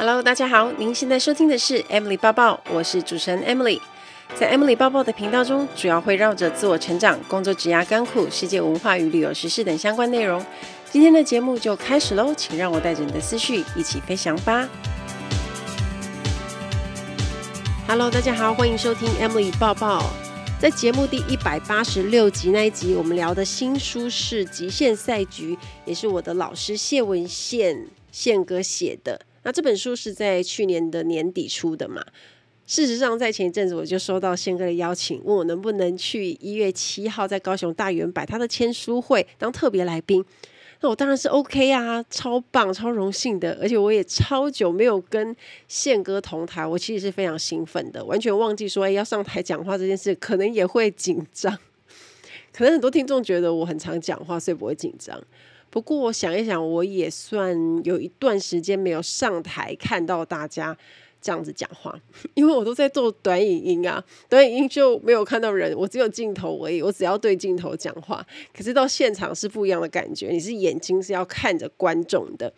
Hello，大家好，您现在收听的是 Emily 报报，我是主持人 Emily。在 Emily 报报的频道中，主要会绕着自我成长、工作、职涯、甘苦、世界文化与旅游时事等相关内容。今天的节目就开始喽，请让我带着你的思绪一起飞翔吧。Hello，大家好，欢迎收听 Emily 报报。在节目第一百八十六集那一集，我们聊的新书是《极限赛局》，也是我的老师谢文宪宪哥写的。那这本书是在去年的年底出的嘛？事实上，在前一阵子我就收到宪哥的邀请，问我能不能去一月七号在高雄大圆百他的签书会当特别来宾。那我当然是 OK 啊，超棒、超荣幸的，而且我也超久没有跟宪哥同台，我其实是非常兴奋的，完全忘记说，哎，要上台讲话这件事，可能也会紧张。可能很多听众觉得我很常讲话，所以不会紧张。不过我想一想，我也算有一段时间没有上台看到大家这样子讲话，因为我都在做短影音啊，短影音就没有看到人，我只有镜头而已，我只要对镜头讲话。可是到现场是不一样的感觉，你是眼睛是要看着观众的。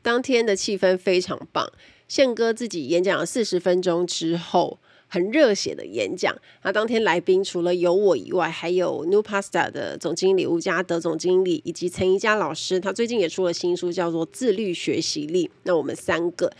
当天的气氛非常棒，宪哥自己演讲了四十分钟之后。很热血的演讲。那当天来宾除了有我以外，还有 New Pasta 的总经理吴家德总经理，以及陈怡佳老师。他最近也出了新书，叫做《自律学习力》。那我们三个，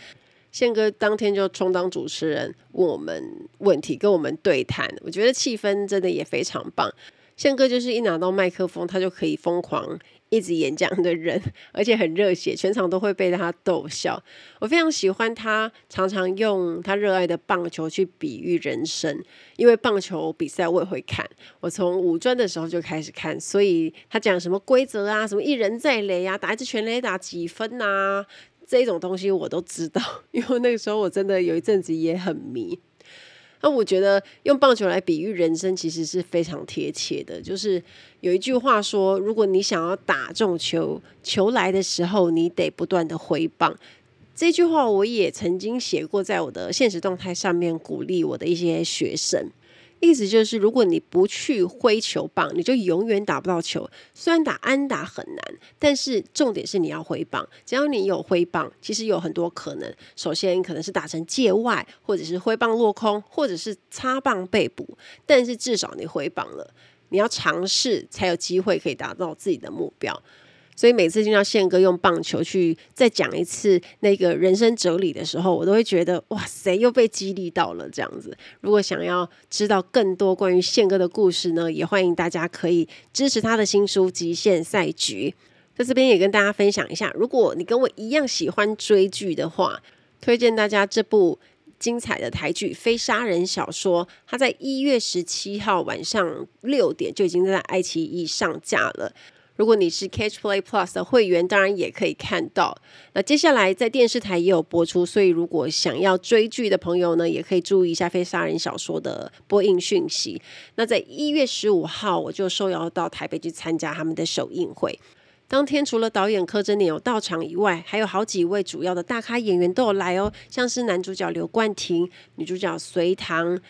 宪哥当天就充当主持人，问我们问题，跟我们对谈。我觉得气氛真的也非常棒。宪哥就是一拿到麦克风，他就可以疯狂。一直演讲的人，而且很热血，全场都会被他逗笑。我非常喜欢他，常常用他热爱的棒球去比喻人生。因为棒球比赛我也会看，我从五专的时候就开始看，所以他讲什么规则啊，什么一人在垒啊，打一支全垒打几分啊，这种东西我都知道。因为那个时候我真的有一阵子也很迷。那我觉得用棒球来比喻人生，其实是非常贴切的。就是有一句话说，如果你想要打中球，球来的时候，你得不断的挥棒。这句话我也曾经写过在我的现实动态上面，鼓励我的一些学生。意思就是，如果你不去挥球棒，你就永远打不到球。虽然打安打很难，但是重点是你要挥棒。只要你有挥棒，其实有很多可能。首先可能是打成界外，或者是挥棒落空，或者是擦棒被捕。但是至少你挥棒了，你要尝试才有机会可以达到自己的目标。所以每次听到宪哥用棒球去再讲一次那个人生哲理的时候，我都会觉得哇塞，又被激励到了这样子。如果想要知道更多关于宪哥的故事呢，也欢迎大家可以支持他的新书《极限赛局》。在这边也跟大家分享一下，如果你跟我一样喜欢追剧的话，推荐大家这部精彩的台剧《非杀人小说》，它在一月十七号晚上六点就已经在爱奇艺上架了。如果你是 Catch Play Plus 的会员，当然也可以看到。那接下来在电视台也有播出，所以如果想要追剧的朋友呢，也可以注意一下《非杀人小说》的播映讯息。那在一月十五号，我就受邀到台北去参加他们的首映会。当天除了导演柯贞年有到场以外，还有好几位主要的大咖演员都有来哦，像是男主角刘冠廷、女主角隋棠。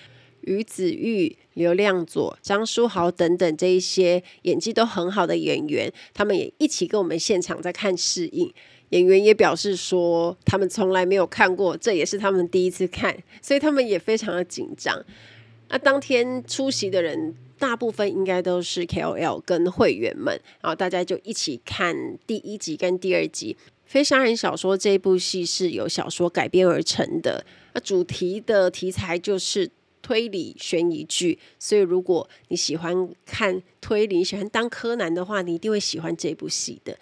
于子玉、刘亮佐、张书豪等等这一些演技都很好的演员，他们也一起跟我们现场在看试映。演员也表示说，他们从来没有看过，这也是他们第一次看，所以他们也非常的紧张。那当天出席的人，大部分应该都是 KOL 跟会员们，然后大家就一起看第一集跟第二集。《非杀人小说》这部戏是由小说改编而成的，那主题的题材就是。推理悬疑剧，所以如果你喜欢看推理，喜欢当柯南的话，你一定会喜欢这部戏的。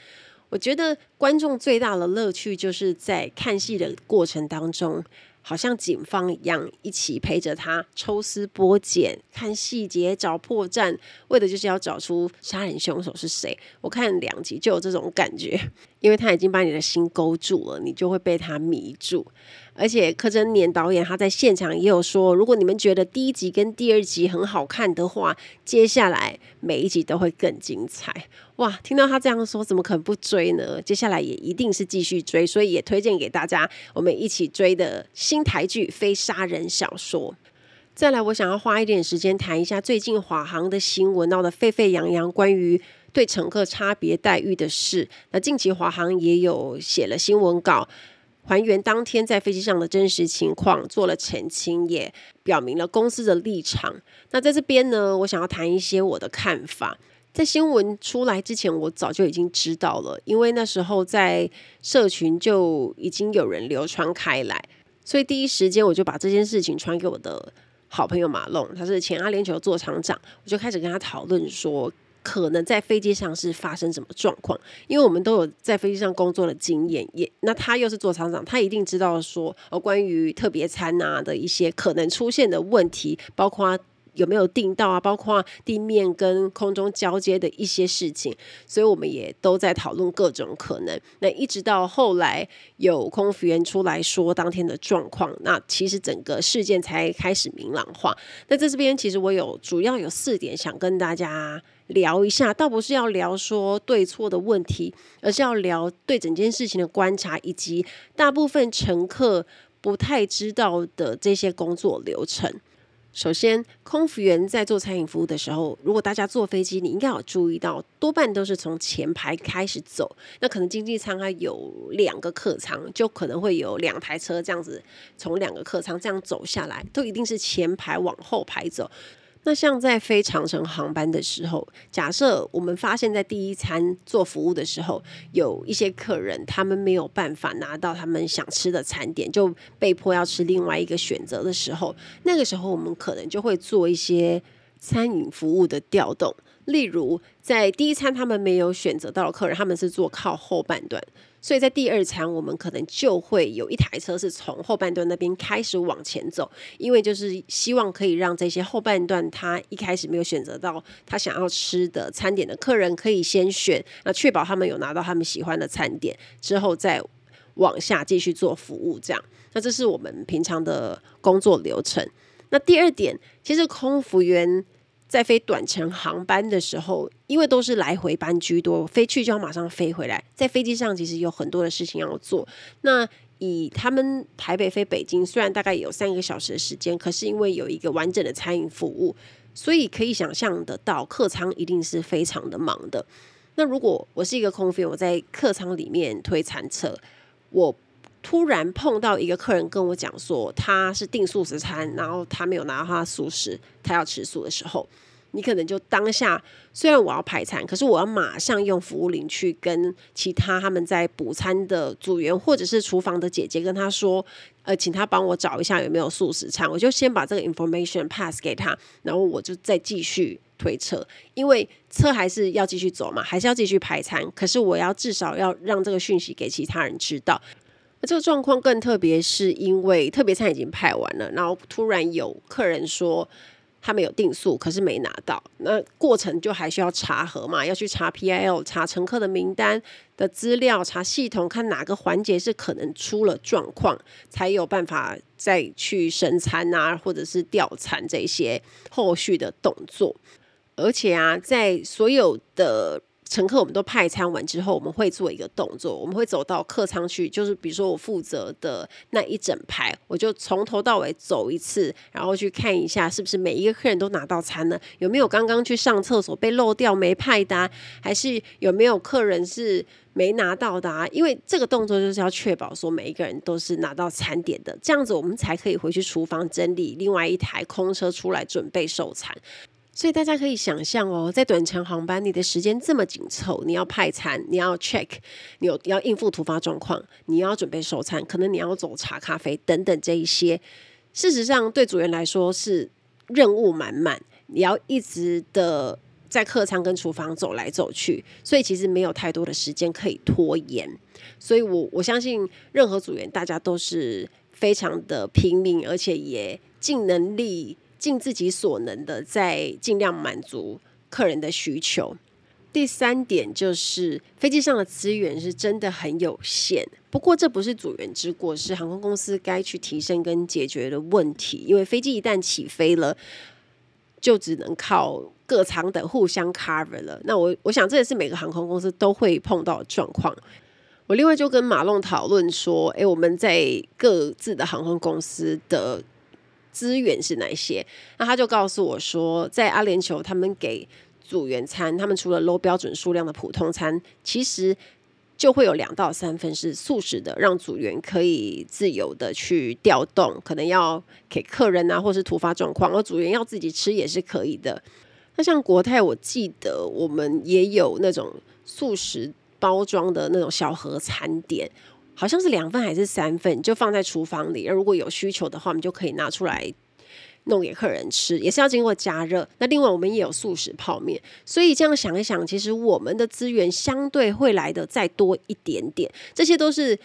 我觉得观众最大的乐趣就是在看戏的过程当中，好像警方一样，一起陪着他抽丝剥茧，看细节，找破绽，为的就是要找出杀人凶手是谁。我看两集就有这种感觉，因为他已经把你的心勾住了，你就会被他迷住。而且柯贞年导演他在现场也有说，如果你们觉得第一集跟第二集很好看的话，接下来每一集都会更精彩。哇，听到他这样说，怎么可能不追呢？接下来也一定是继续追，所以也推荐给大家，我们一起追的新台剧《非杀人小说》。再来，我想要花一点时间谈一下最近华航的新闻，闹得沸沸扬扬，关于对乘客差别待遇的事。那近期华航也有写了新闻稿。还原当天在飞机上的真实情况，做了澄清，也表明了公司的立场。那在这边呢，我想要谈一些我的看法。在新闻出来之前，我早就已经知道了，因为那时候在社群就已经有人流传开来，所以第一时间我就把这件事情传给我的好朋友马龙，他是前阿联酋座厂长，我就开始跟他讨论说，可能在飞机上是发生什么状况，因为我们都有在飞机上工作的经验，也那他又是座舱长，他一定知道说，哦，关于特别餐啊的一些可能出现的问题，包括。有没有订到啊？包括地面跟空中交接的一些事情，所以我们也都在讨论各种可能。那一直到后来有空服员出来说当天的状况，那其实整个事件才开始明朗化。那在这边，其实我有主要有四点想跟大家聊一下，倒不是要聊说对错的问题，而是要聊对整件事情的观察，以及大部分乘客不太知道的这些工作流程。首先，空服员在做餐饮服务的时候，如果大家坐飞机，你应该有注意到，多半都是从前排开始走。那可能经济舱它有两个客舱，就可能会有两台车这样子，从两个客舱这样走下来，都一定是前排往后排走。那像在飞长程航班的时候，假设我们发现，在第一餐做服务的时候，有一些客人他们没有办法拿到他们想吃的餐点，就被迫要吃另外一个选择的时候，那个时候我们可能就会做一些餐饮服务的调动。例如，在第一餐他们没有选择到的客人，他们是坐靠后半段。所以在第二餐，我们可能就会有一台车是从后半段那边开始往前走，因为就是希望可以让这些后半段他一开始没有选择到他想要吃的餐点的客人可以先选，那确保他们有拿到他们喜欢的餐点之后，再往下继续做服务。这样，那这是我们平常的工作流程。那第二点，其实空服员。在飞短程航班的时候，因为都是来回班居多，飞去就要马上飞回来。在飞机上其实有很多的事情要做。那以他们台北飞北京，虽然大概有三个小时的时间，可是因为有一个完整的餐饮服务，所以可以想象得到客舱一定是非常的忙的。那如果我是一个空服员，我在客舱里面推餐车，我突然碰到一个客人跟我讲说他是订素食餐，然后他没有拿到他的素食，他要吃素的时候，你可能就当下虽然我要排餐，可是我要马上用服务铃去跟其他他们在补餐的组员或者是厨房的姐姐跟他说，呃，请他帮我找一下有没有素食餐，我就先把这个 information pass 给他，然后我就再继续推车，因为车还是要继续走嘛，还是要继续排餐，可是我要至少要让这个讯息给其他人知道。那这个状况更特别，是因为特别餐已经派完了，然后突然有客人说他们有订素，可是没拿到。那过程就还需要查核嘛，要去查 PIL，查乘客的名单的资料，查系统，看哪个环节是可能出了状况，才有办法再去升餐啊，或者是调餐这些后续的动作。而且啊，在所有的乘客，我们都派餐完之后，我们会做一个动作，我们会走到客舱去，就是比如说我负责的那一整排，我就从头到尾走一次，然后去看一下是不是每一个客人都拿到餐了，有没有刚刚去上厕所被漏掉没派的，还是有没有客人是没拿到的啊？因为这个动作就是要确保说每一个人都是拿到餐点的，这样子我们才可以回去厨房整理另外一台空车出来准备收餐。所以大家可以想象哦，在短程航班，你的时间这么紧凑，你要派餐，你要 check，你有要应付突发状况，你要准备收餐，可能你要走茶咖啡等等这一些。事实上，对组员来说是任务满满，你要一直的在客舱跟厨房走来走去，所以其实没有太多的时间可以拖延。所以我我相信任何组员，大家都是非常的拼命，而且也尽能力。尽自己所能的，在尽量满足客人的需求。第三点就是飞机上的资源是真的很有限，不过这不是组员之过，是航空公司该去提升跟解决的问题。因为飞机一旦起飞了，就只能靠各舱的互相 cover 了。那我我想这也是每个航空公司都会碰到的状况。我另外就跟马龙讨论说，诶，我们在各自的航空公司的。资源是哪些？那他就告诉我说，在阿联酋，他们给组员餐，他们除了 low 标准数量的普通餐，其实就会有两到三份是素食的，让组员可以自由的去调动，可能要给客人啊，或是突发状况，而组员要自己吃也是可以的。那像国泰，我记得我们也有那种素食包装的那种小盒餐点，好像是两份还是三份，就放在厨房里，而如果有需求的话，我们就可以拿出来。弄给客人吃也是要经过加热。那另外我们也有素食泡面，所以这样想一想，其实我们的资源相对会来的再多一点点。这些都是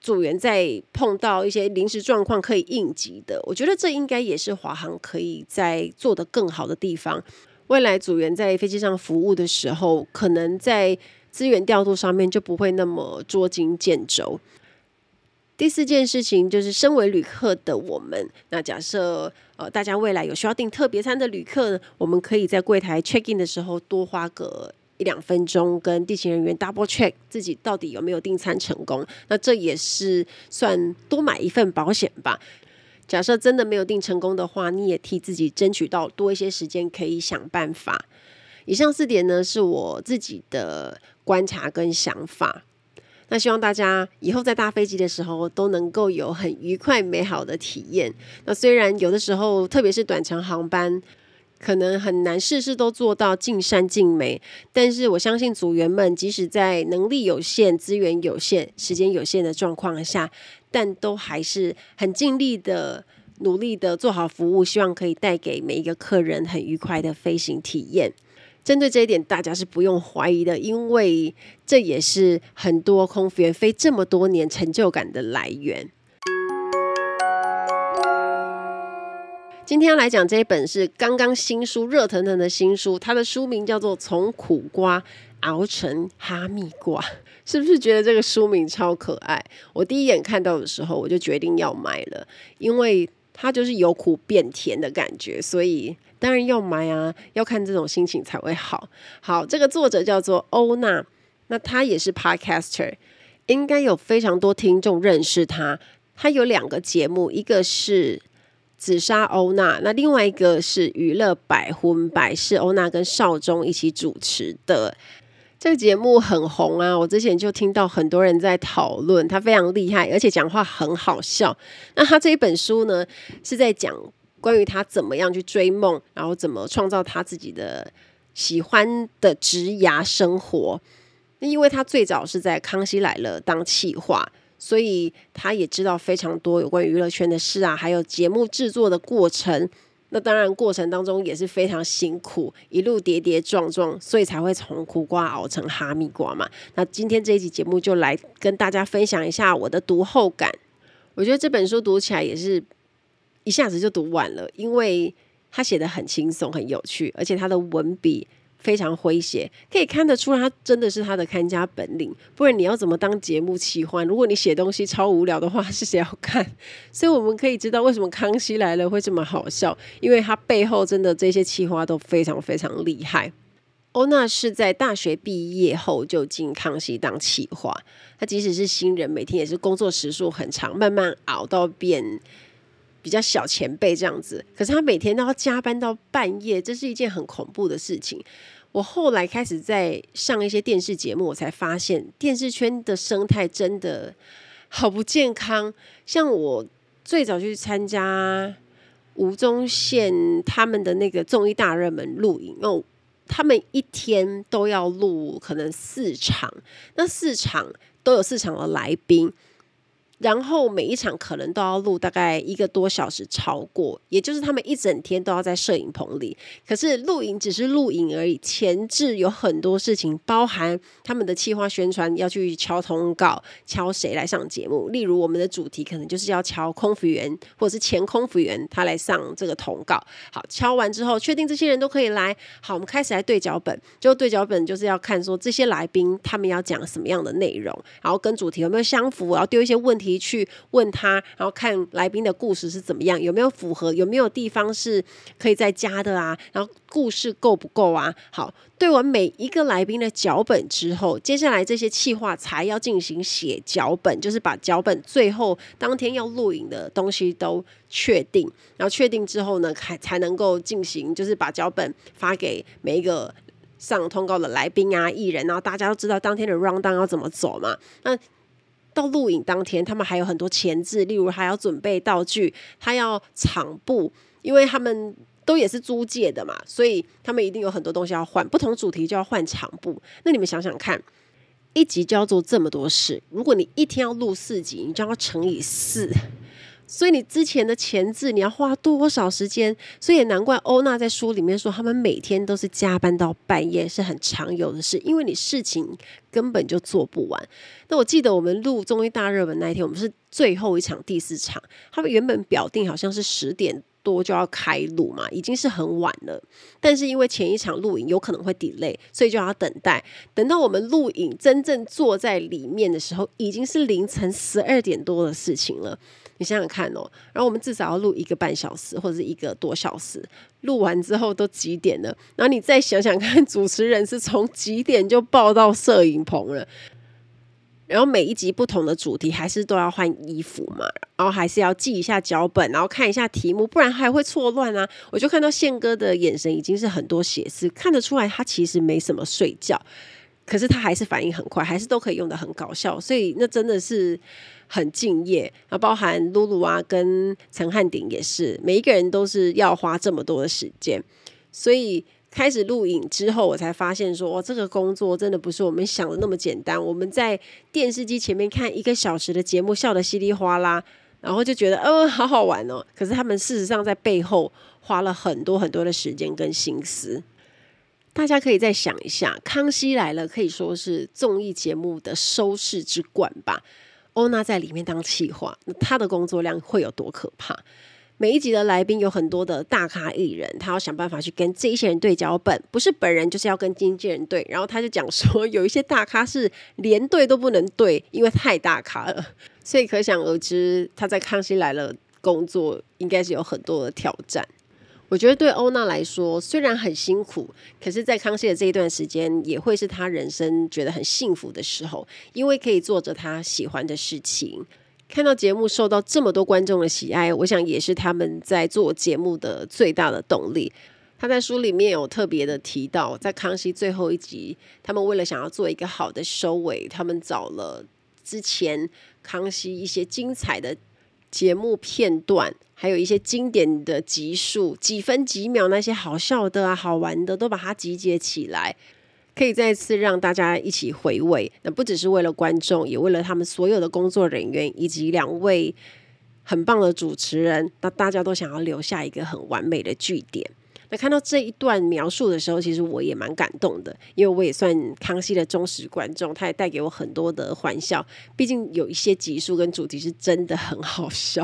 组员在碰到一些临时状况可以应急的。我觉得这应该也是华航可以在做得更好的地方。未来组员在飞机上服务的时候，可能在资源调度上面就不会那么捉襟见肘。第四件事情就是，身为旅客的我们，那假设呃大家未来有需要订特别餐的旅客呢，我们可以在柜台 check in 的时候多花个一两分钟，跟地勤人员 double check 自己到底有没有订餐成功。那这也是算多买一份保险吧。假设真的没有订成功的话，你也替自己争取到多一些时间，可以想办法。以上四点呢，是我自己的观察跟想法。那希望大家以后在搭飞机的时候都能够有很愉快美好的体验。那虽然有的时候，特别是短程航班，可能很难事事都做到尽善尽美，但是我相信组员们即使在能力有限、资源有限、时间有限的状况下，但都还是很尽力的、努力的做好服务，希望可以带给每一个客人很愉快的飞行体验。针对这一点，大家是不用怀疑的，因为这也是很多空服员飞这么多年成就感的来源。今天要来讲这一本是刚刚新书，热腾腾的新书，它的书名叫做《从苦瓜熬成哈密瓜》，是不是觉得这个书名超可爱？我第一眼看到的时候，我就决定要买了，因为它就是由苦变甜的感觉，所以。当然要买啊，要看这种心情才会好。好，这个作者叫做欧娜，那她也是 podcaster，应该有非常多听众认识她。她有两个节目，一个是紫砂欧娜，那另外一个是娱乐百分百，是欧娜跟少宗一起主持的。这个节目很红啊，我之前就听到很多人在讨论，他非常厉害，而且讲话很好笑。那他这一本书呢，是在讲。关于他怎么样去追梦，然后怎么创造他自己的喜欢的职涯生活。那因为他最早是在《康熙来了》当企划，所以他也知道非常多有关娱乐圈的事啊，还有节目制作的过程。那当然过程当中也是非常辛苦，一路跌跌撞撞，所以才会从苦瓜熬成哈密瓜嘛。那今天这一集节目就来跟大家分享一下我的读后感。我觉得这本书读起来也是。一下子就读完了，因为他写的很轻松、很有趣，而且他的文笔非常诙谐，可以看得出他真的是他的看家本领。不然你要怎么当节目企划？如果你写东西超无聊的话，是谁要看？所以我们可以知道为什么《康熙来了》会这么好笑，因为他背后真的这些企划都非常非常厉害。欧娜是在大学毕业后就进康熙当企划，他即使是新人，每天也是工作时数很长，慢慢熬到变。比较小前辈这样子，可是他每天都要加班到半夜，这是一件很恐怖的事情。我后来开始在上一些电视节目，我才发现电视圈的生态真的好不健康。像我最早去参加吴宗宪他们的那个综艺大热门录影，哦，他们一天都要录可能四场，那四场都有四场的来宾。然后每一场可能都要录大概一个多小时，超过，也就是他们一整天都要在摄影棚里。可是录影只是录影而已，前置有很多事情，包含他们的企划宣传要去敲通告，敲谁来上节目。例如我们的主题可能就是要敲空服员或者是前空服员，他来上这个通告。好，敲完之后确定这些人都可以来，好，我们开始来对脚本。就对脚本就是要看说这些来宾他们要讲什么样的内容，然后跟主题有没有相符，然后丢一些问题。去问他，然后看来宾的故事是怎么样，有没有符合，有没有地方是可以再加的啊？然后故事够不够啊？好，对完每一个来宾的脚本之后，接下来这些企划才要进行写脚本，就是把脚本最后当天要录影的东西都确定，然后确定之后呢，才才能够进行，就是把脚本发给每一个上通告的来宾啊、艺人，然后大家都知道当天的 rundown 要怎么走嘛。那到录影当天，他们还有很多前置，例如还要准备道具，还要场布，因为他们都也是租借的嘛，所以他们一定有很多东西要换，不同主题就要换场布。那你们想想看，一集就要做这么多事，如果你一天要录四集，你就要乘以四。所以你之前的前置你要花多少时间？所以也难怪欧娜在书里面说，他们每天都是加班到半夜，是很常有的事。因为你事情根本就做不完。那我记得我们录综艺大热门那一天，我们是最后一场第四场，他们原本表定好像是十点多就要开录嘛，已经是很晚了。但是因为前一场录影有可能会 delay，所以就要等待。等到我们录影真正坐在里面的时候，已经是凌晨十二点多的事情了。你想想看哦，然后我们至少要录一个半小时或者是一个多小时，录完之后都几点了？然后你再想想看，主持人是从几点就报到摄影棚了？然后每一集不同的主题，还是都要换衣服嘛？然后还是要记一下脚本，然后看一下题目，不然还会错乱啊！我就看到宪哥的眼神已经是很多血丝，看得出来他其实没什么睡觉，可是他还是反应很快，还是都可以用得很搞笑，所以那真的是。很敬业，啊，包含露露啊，跟陈汉典也是，每一个人都是要花这么多的时间，所以开始录影之后，我才发现说，哇，这个工作真的不是我们想的那么简单。我们在电视机前面看一个小时的节目，笑得稀里哗啦，然后就觉得，呃，好好玩哦。可是他们事实上在背后花了很多很多的时间跟心思。大家可以再想一下，《康熙来了》可以说是综艺节目的收视之冠吧。欧娜在里面当企划，那她的工作量会有多可怕？每一集的来宾有很多的大咖艺人，他要想办法去跟这些人对脚本，不是本人就是要跟经纪人对。然后他就讲说，有一些大咖是连对都不能对，因为太大咖了。所以可想而知，他在《康熙来了》工作应该是有很多的挑战。我觉得对欧娜来说，虽然很辛苦，可是，在康熙的这一段时间，也会是她人生觉得很幸福的时候，因为可以做着她喜欢的事情。看到节目受到这么多观众的喜爱，我想也是他们在做节目的最大的动力。他在书里面有特别的提到，在康熙最后一集，他们为了想要做一个好的收尾，他们找了之前康熙一些精彩的节目片段。还有一些经典的集数，几分几秒那些好笑的啊、好玩的，都把它集结起来，可以再次让大家一起回味。那不只是为了观众，也为了他们所有的工作人员以及两位很棒的主持人。那大家都想要留下一个很完美的句点。那看到这一段描述的时候，其实我也蛮感动的，因为我也算康熙的忠实观众，他也带给我很多的欢笑。毕竟有一些集数跟主题是真的很好笑，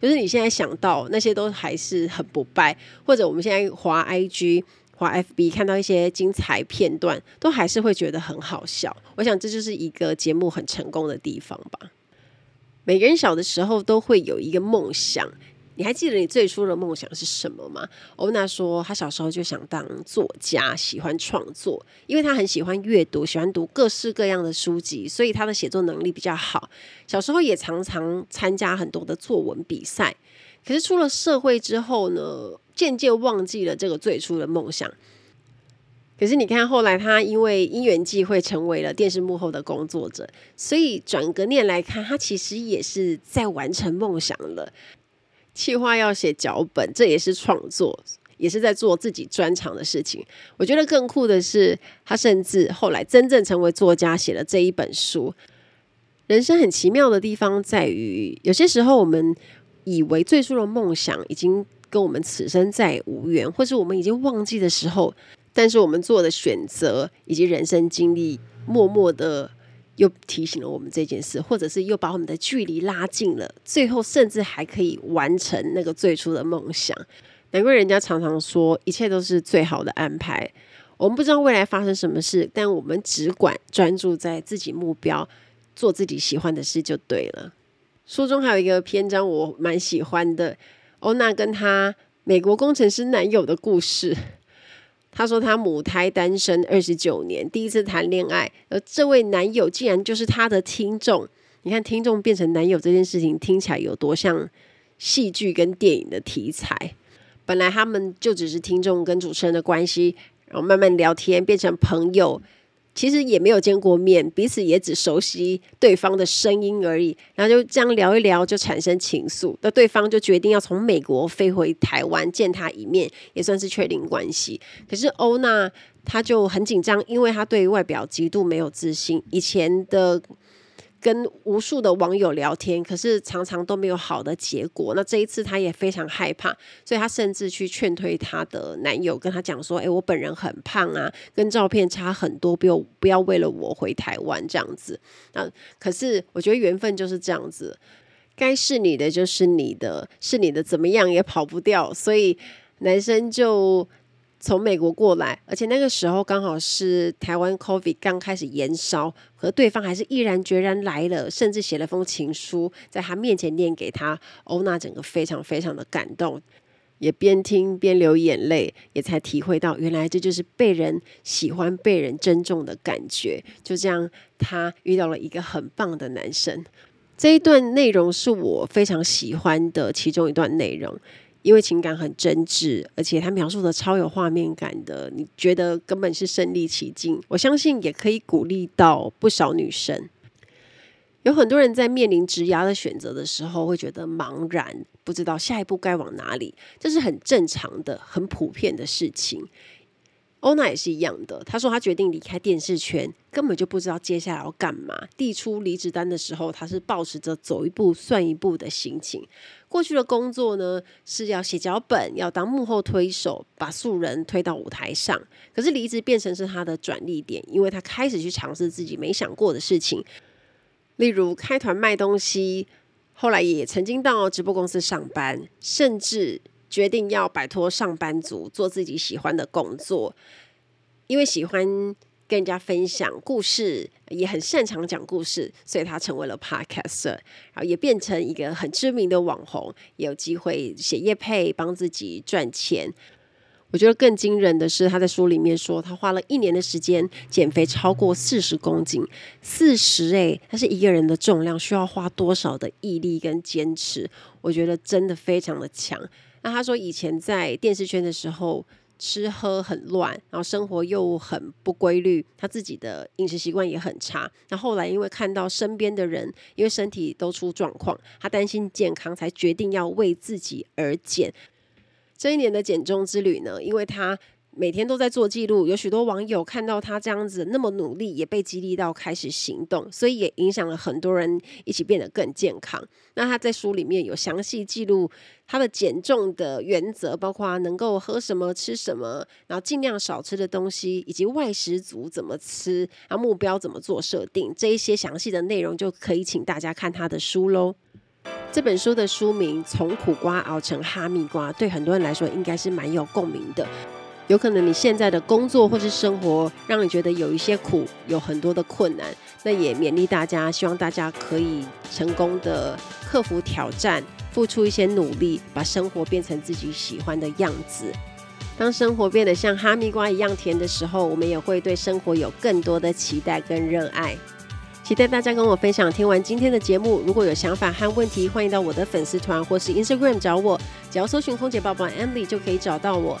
就是你现在想到那些都还是很不败，或者我们现在滑 IG、滑 FB 看到一些精彩片段，都还是会觉得很好笑。我想这就是一个节目很成功的地方吧。每个人小的时候都会有一个梦想。你还记得你最初的梦想是什么吗？欧娜说，她小时候就想当作家，喜欢创作，因为她很喜欢阅读，喜欢读各式各样的书籍，所以她的写作能力比较好。小时候也常常参加很多的作文比赛。可是出了社会之后呢，渐渐忘记了这个最初的梦想。可是你看，后来她因为因缘际会成为了电视幕后的工作者，所以转个念来看，她其实也是在完成梦想了。企划要写脚本，这也是创作，也是在做自己专长的事情。我觉得更酷的是，他甚至后来真正成为作家，写了这一本书。人生很奇妙的地方在于，有些时候我们以为最初的梦想已经跟我们此生再无缘，或是我们已经忘记的时候，但是我们做的选择以及人生经历，默默的。又提醒了我们这件事，或者是又把我们的距离拉近了，最后甚至还可以完成那个最初的梦想。难怪人家常常说，一切都是最好的安排。我们不知道未来发生什么事，但我们只管专注在自己目标，做自己喜欢的事就对了。书中还有一个篇章我蛮喜欢的，欧娜跟她美国工程师男友的故事。她说她母胎单身二十九年，第一次谈恋爱，而这位男友竟然就是她的听众。你看，听众变成男友这件事情听起来有多像戏剧跟电影的题材。本来他们就只是听众跟主持人的关系，然后慢慢聊天，变成朋友。其实也没有见过面，彼此也只熟悉对方的声音而已。然后就这样聊一聊，就产生情愫。那对方就决定要从美国飞回台湾见他一面，也算是确定关系。可是欧娜她就很紧张，因为她对外表极度没有自信。以前的。跟无数的网友聊天，可是常常都没有好的结果。那这一次，她也非常害怕，所以她甚至去劝退她的男友，跟他讲说：“诶，我本人很胖啊，跟照片差很多，不要不要为了我回台湾这样子。”那可是我觉得缘分就是这样子，该是你的就是你的，是你的怎么样也跑不掉。所以男生就。从美国过来，而且那个时候刚好是台湾 COVID 刚开始延烧，可对方还是毅然决然来了，甚至写了封情书在他面前念给他。欧娜整个非常非常的感动，也边听边流眼泪，也才体会到原来这就是被人喜欢、被人珍重的感觉。就这样，他遇到了一个很棒的男生。这一段内容是我非常喜欢的其中一段内容。因为情感很真挚，而且他描述的超有画面感的，你觉得根本是身临其境。我相信也可以鼓励到不少女生。有很多人在面临职涯的选择的时候，会觉得茫然，不知道下一步该往哪里，这是很正常的、很普遍的事情。欧娜也是一样的，她说她决定离开电视圈，根本就不知道接下来要干嘛。递出离职单的时候，她是抱持着走一步算一步的心情。过去的工作呢，是要写脚本，要当幕后推手，把素人推到舞台上。可是离职变成是他的转捩点，因为他开始去尝试自己没想过的事情，例如开团卖东西，后来也曾经到直播公司上班，甚至。决定要摆脱上班族，做自己喜欢的工作，因为喜欢跟人家分享故事，也很擅长讲故事，所以他成为了 podcaster，然后也变成一个很知名的网红，也有机会写业配，帮自己赚钱。我觉得更惊人的是，他在书里面说，他花了一年的时间减肥超过四十公斤，四十诶，他是一个人的重量，需要花多少的毅力跟坚持？我觉得真的非常的强。那他说，以前在电视圈的时候，吃喝很乱，然后生活又很不规律，他自己的饮食习惯也很差。那后来因为看到身边的人因为身体都出状况，他担心健康，才决定要为自己而减。这一年的减重之旅呢，因为他。每天都在做记录，有许多网友看到他这样子那么努力，也被激励到开始行动，所以也影响了很多人一起变得更健康。那他在书里面有详细记录他的减重的原则，包括能够喝什么、吃什么，然后尽量少吃的东西，以及外食族怎么吃，然后目标怎么做设定，这一些详细的内容就可以请大家看他的书喽。这本书的书名《从苦瓜熬成哈密瓜》，对很多人来说应该是蛮有共鸣的。有可能你现在的工作或是生活让你觉得有一些苦，有很多的困难，那也勉励大家，希望大家可以成功的克服挑战，付出一些努力，把生活变成自己喜欢的样子。当生活变得像哈密瓜一样甜的时候，我们也会对生活有更多的期待跟热爱。期待大家跟我分享。听完今天的节目，如果有想法和问题，欢迎到我的粉丝团或是 Instagram 找我，只要搜寻空姐宝宝 Emily 就可以找到我。